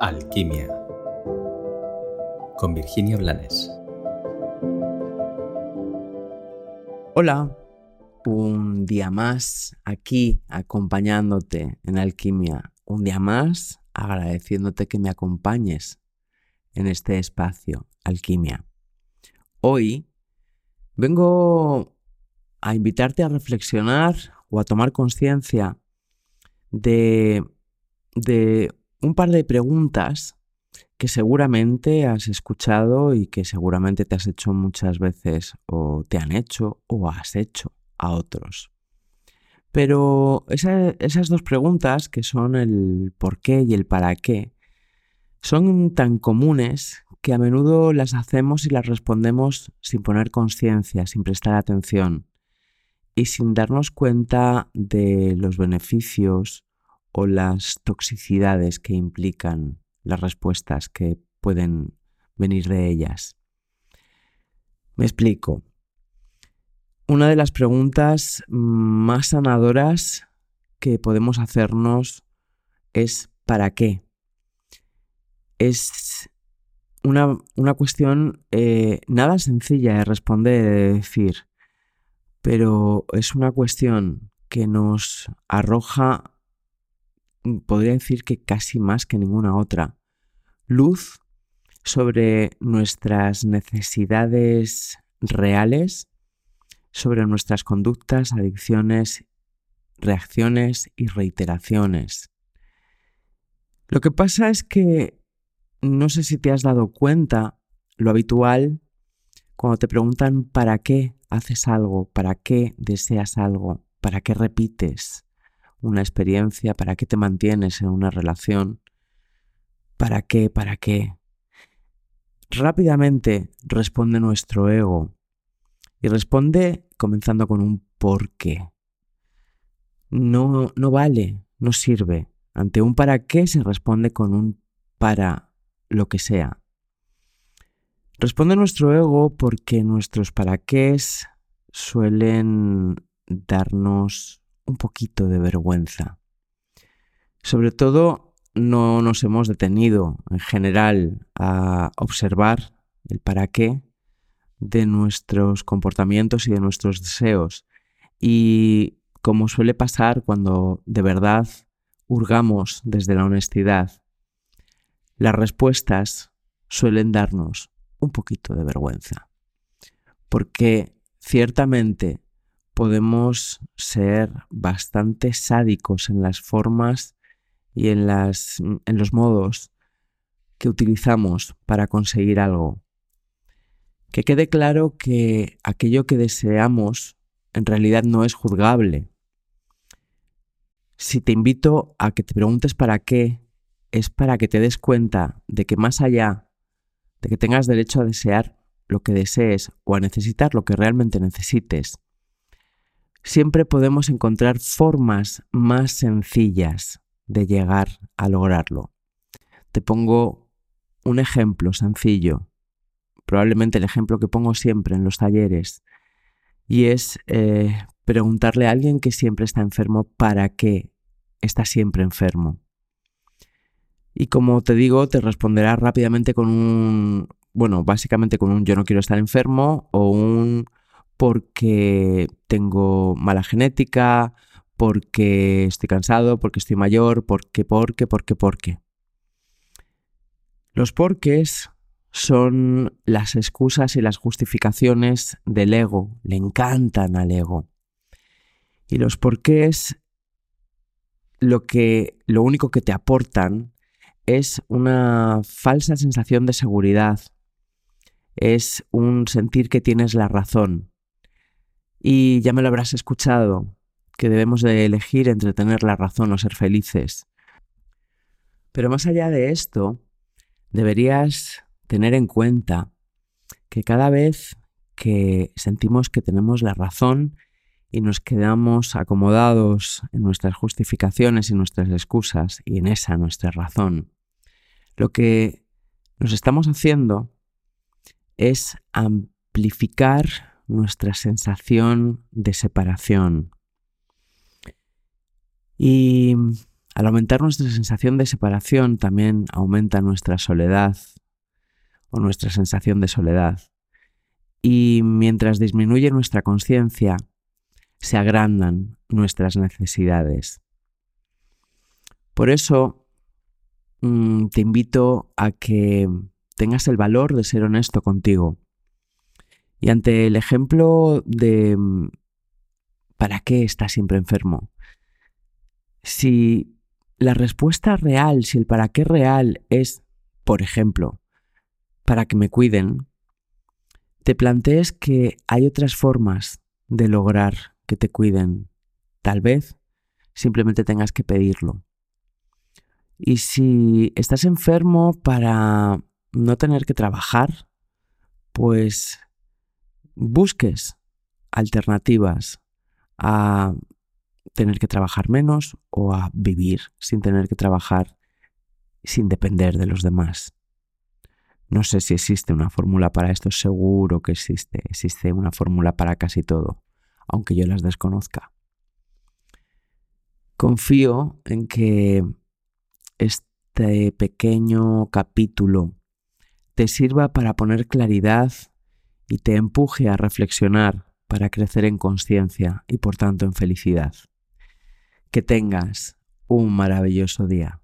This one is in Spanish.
Alquimia con Virginia Blanes. Hola, un día más aquí acompañándote en Alquimia. Un día más agradeciéndote que me acompañes en este espacio, Alquimia. Hoy vengo a invitarte a reflexionar o a tomar conciencia de, de un par de preguntas que seguramente has escuchado y que seguramente te has hecho muchas veces o te han hecho o has hecho a otros. Pero esas dos preguntas, que son el por qué y el para qué, son tan comunes que a menudo las hacemos y las respondemos sin poner conciencia, sin prestar atención y sin darnos cuenta de los beneficios o las toxicidades que implican las respuestas que pueden venir de ellas. Me explico. Una de las preguntas más sanadoras que podemos hacernos es ¿para qué? Es una, cuestión eh, nada sencilla de responder, de decir, pero es una cuestión que nos arroja podría decir que casi más que ninguna otra, luz sobre nuestras necesidades reales, sobre nuestras conductas, adicciones, reacciones y reiteraciones. Lo que pasa es que no sé si te has dado cuenta, lo habitual, cuando te preguntan para qué haces algo, para qué deseas algo, para qué repites, una experiencia, para qué te mantienes en una relación, para qué, para qué. Rápidamente responde nuestro ego y responde comenzando con un por qué. No, no vale, no sirve. Ante un para qué se responde con un para lo que sea. Responde nuestro ego porque nuestros para qué suelen darnos un poquito de vergüenza. Sobre todo, no nos hemos detenido en general a observar el para qué de nuestros comportamientos y de nuestros deseos. Y como suele pasar cuando de verdad hurgamos desde la honestidad, las respuestas suelen darnos un poquito de vergüenza. Porque ciertamente podemos ser bastante sádicos en las formas y en, los modos que utilizamos para conseguir algo. Que quede claro que aquello que deseamos en realidad no es juzgable. Si te invito a que te preguntes para qué, es para que te des cuenta de que más allá de que tengas derecho a desear lo que desees o a necesitar lo que realmente necesites, siempre podemos encontrar formas más sencillas de llegar a lograrlo. Te pongo un ejemplo sencillo, probablemente el ejemplo que pongo siempre en los talleres, y es eh, preguntarle a alguien que siempre está enfermo para qué está siempre enfermo. Y como te digo, te responderá rápidamente con un, bueno, básicamente con un yo no quiero estar enfermo o un porque tengo mala genética, porque estoy cansado, porque estoy mayor, porque, porque, porque, porque. Los porques son las excusas y las justificaciones del ego, le encantan al ego. Y los porqués lo que lo único que te aportan es una falsa sensación de seguridad. Es un sentir que tienes la razón, y ya me lo habrás escuchado, que debemos de elegir entre tener la razón o ser felices. Pero más allá de esto, deberías tener en cuenta que cada vez que sentimos que tenemos la razón y nos quedamos acomodados en nuestras justificaciones y nuestras excusas y en esa nuestra razón, lo que nos estamos haciendo es amplificar nuestra sensación de separación. Y Al aumentar nuestra sensación de separación, también aumenta nuestra soledad o nuestra sensación de soledad. Y mientras disminuye nuestra conciencia, se agrandan nuestras necesidades. Por eso mm, te invito a que tengas el valor de ser honesto contigo. Y ante el ejemplo de mm, ¿para qué estás siempre enfermo? Si la respuesta real, si el para qué real es, por ejemplo, para que me cuiden, te plantees que hay otras formas de lograr que te cuiden. Tal vez simplemente tengas que pedirlo. Y si estás enfermo para no tener que trabajar, pues busques alternativas a tener que trabajar menos o a vivir sin tener que trabajar, sin depender de los demás. No sé si existe una fórmula para esto, seguro que existe. Existe una fórmula para casi todo, aunque yo las desconozca. Confío en que este pequeño capítulo te sirva para poner claridad y te empuje a reflexionar para crecer en conciencia y por tanto en felicidad. Que tengas un maravilloso día.